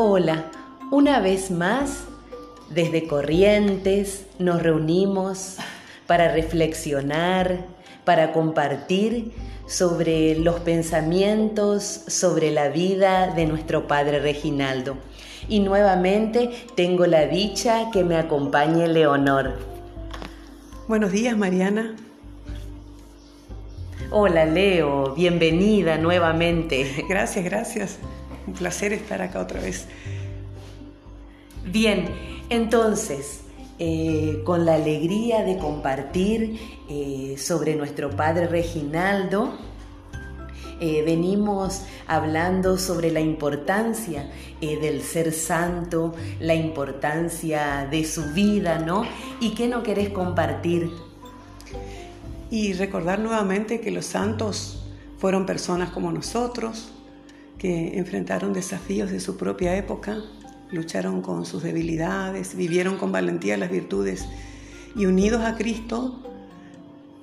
Hola, una vez más, desde Corrientes nos reunimos para reflexionar, para compartir sobre los pensamientos, sobre la vida de nuestro Padre Reginaldo. Y nuevamente tengo la dicha que me acompañe Leonor. Buenos días, Mariana. Hola, Leo. Bienvenida nuevamente. Gracias, gracias. Un placer estar acá otra vez. Bien, entonces, eh, con la alegría de compartir eh, sobre nuestro Padre Reginaldo, eh, venimos hablando sobre la importancia del ser santo, la importancia de su vida, ¿no? ¿Y qué no querés compartir? Y recordar nuevamente que los santos fueron personas como nosotros, que enfrentaron desafíos de su propia época, lucharon con sus debilidades, vivieron con valentía las virtudes y unidos a Cristo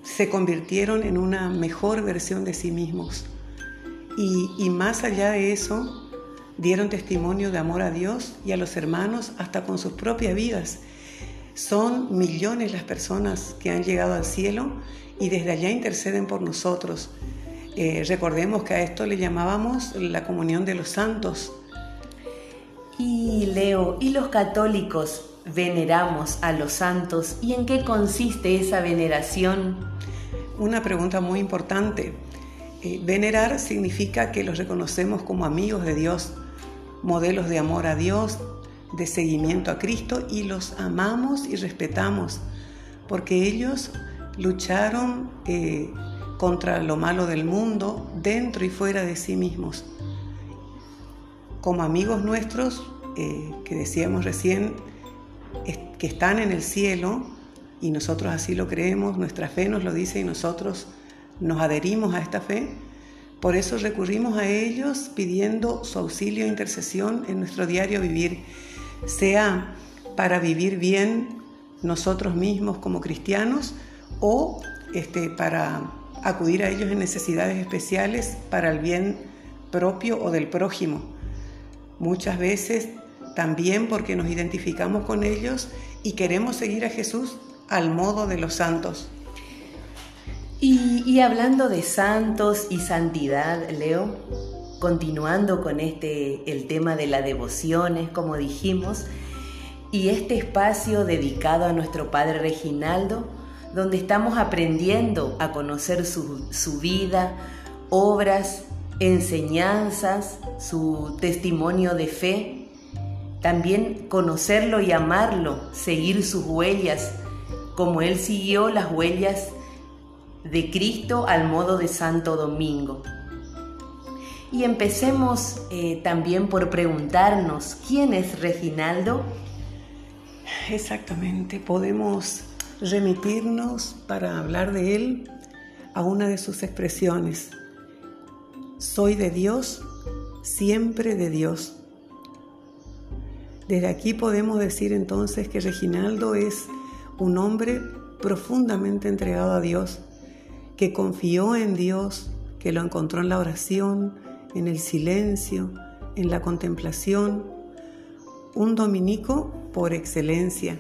se convirtieron en una mejor versión de sí mismos. Y, más allá de eso, dieron testimonio de amor a Dios y a los hermanos hasta con sus propias vidas. Son millones las personas que han llegado al cielo y desde allá interceden por nosotros. Eh, recordemos que a esto le llamábamos la comunión de los santos. Y Leo, ¿y los católicos veneramos a los santos? ¿Y en qué consiste esa veneración? Una pregunta muy importante. Eh, venerar significa que los reconocemos como amigos de Dios, modelos de amor a Dios, de seguimiento a Cristo y los amamos y respetamos, porque ellos lucharon eh, contra lo malo del mundo, dentro y fuera de sí mismos. Como amigos nuestros, eh, que decíamos recién, que están en el cielo, y nosotros así lo creemos, nuestra fe nos lo dice y nosotros nos adherimos a esta fe, por eso recurrimos a ellos pidiendo su auxilio e intercesión en nuestro diario vivir, sea para vivir bien nosotros mismos como cristianos o este, para acudir a ellos en necesidades especiales para el bien propio o del prójimo. Muchas veces también porque nos identificamos con ellos y queremos seguir a Jesús al modo de los santos. Y, hablando de santos y santidad, Leo, continuando con este el tema de las devociones, como dijimos, y este espacio dedicado a nuestro Padre Reginaldo, donde estamos aprendiendo a conocer su, vida, obras, enseñanzas, su testimonio de fe, también conocerlo y amarlo, seguir sus huellas, como Él siguió las huellas de Cristo al modo de Santo Domingo. Y empecemos eh, también por preguntarnos, ¿quién es Reginaldo? Exactamente, podemos remitirnos para hablar de Él a una de sus expresiones. Soy de Dios, siempre de Dios. Desde aquí podemos decir entonces que Reginaldo es un hombre profundamente entregado a Dios, que confió en Dios, que lo encontró en la oración, en el silencio, en la contemplación, un dominico por excelencia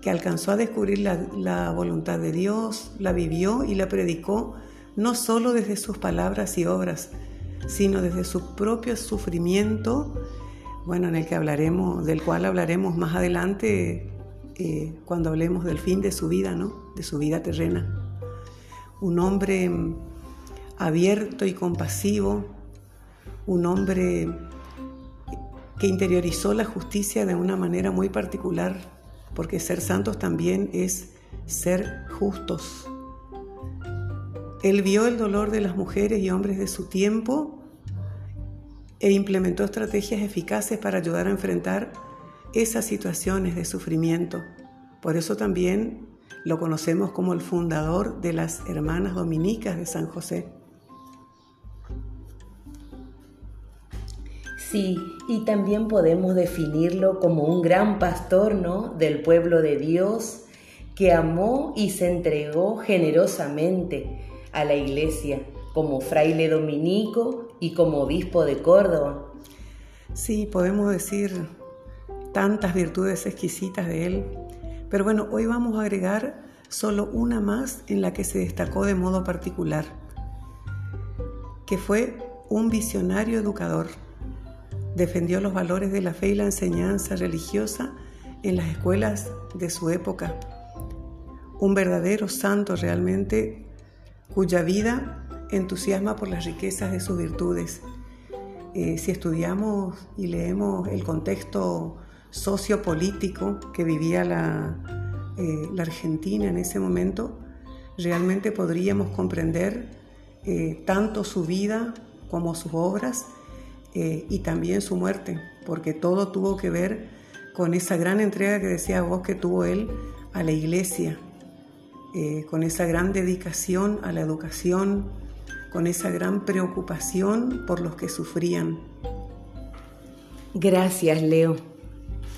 que alcanzó a descubrir la, voluntad de Dios, la vivió y la predicó no solo desde sus palabras y obras, sino desde su propio sufrimiento, bueno, en el que hablaremos, del cual hablaremos más adelante eh, cuando hablemos del fin de su vida, ¿no? De su vida terrena. Un hombre abierto y compasivo, un hombre que interiorizó la justicia de una manera muy particular porque ser santos también es ser justos. Él vio el dolor de las mujeres y hombres de su tiempo e implementó estrategias eficaces para ayudar a enfrentar esas situaciones de sufrimiento. Por eso también lo conocemos como el fundador de las hermanas dominicas de San José. Sí, y también podemos definirlo como un gran pastor, ¿no? Del pueblo de Dios que amó y se entregó generosamente a la iglesia como fraile dominico y como obispo de Córdoba. Sí, podemos decir tantas virtudes exquisitas de él, pero bueno, hoy vamos a agregar solo una más en la que se destacó de modo particular, que fue un visionario educador. Defendió los valores de la fe y la enseñanza religiosa en las escuelas de su época. Un verdadero santo realmente cuya vida entusiasma por las riquezas de sus virtudes. Eh, si estudiamos y leemos el contexto sociopolítico que vivía la, eh, Argentina en ese momento, realmente podríamos comprender eh, tanto su vida como sus obras y también su muerte, porque todo tuvo que ver con esa gran entrega que decía vos que tuvo él a la iglesia, con esa gran dedicación a la educación, con esa gran preocupación por los que sufrían. Gracias, Leo.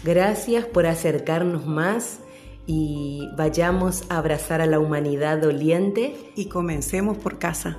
Gracias por acercarnos más y vayamos a abrazar a la humanidad doliente. Y comencemos por casa.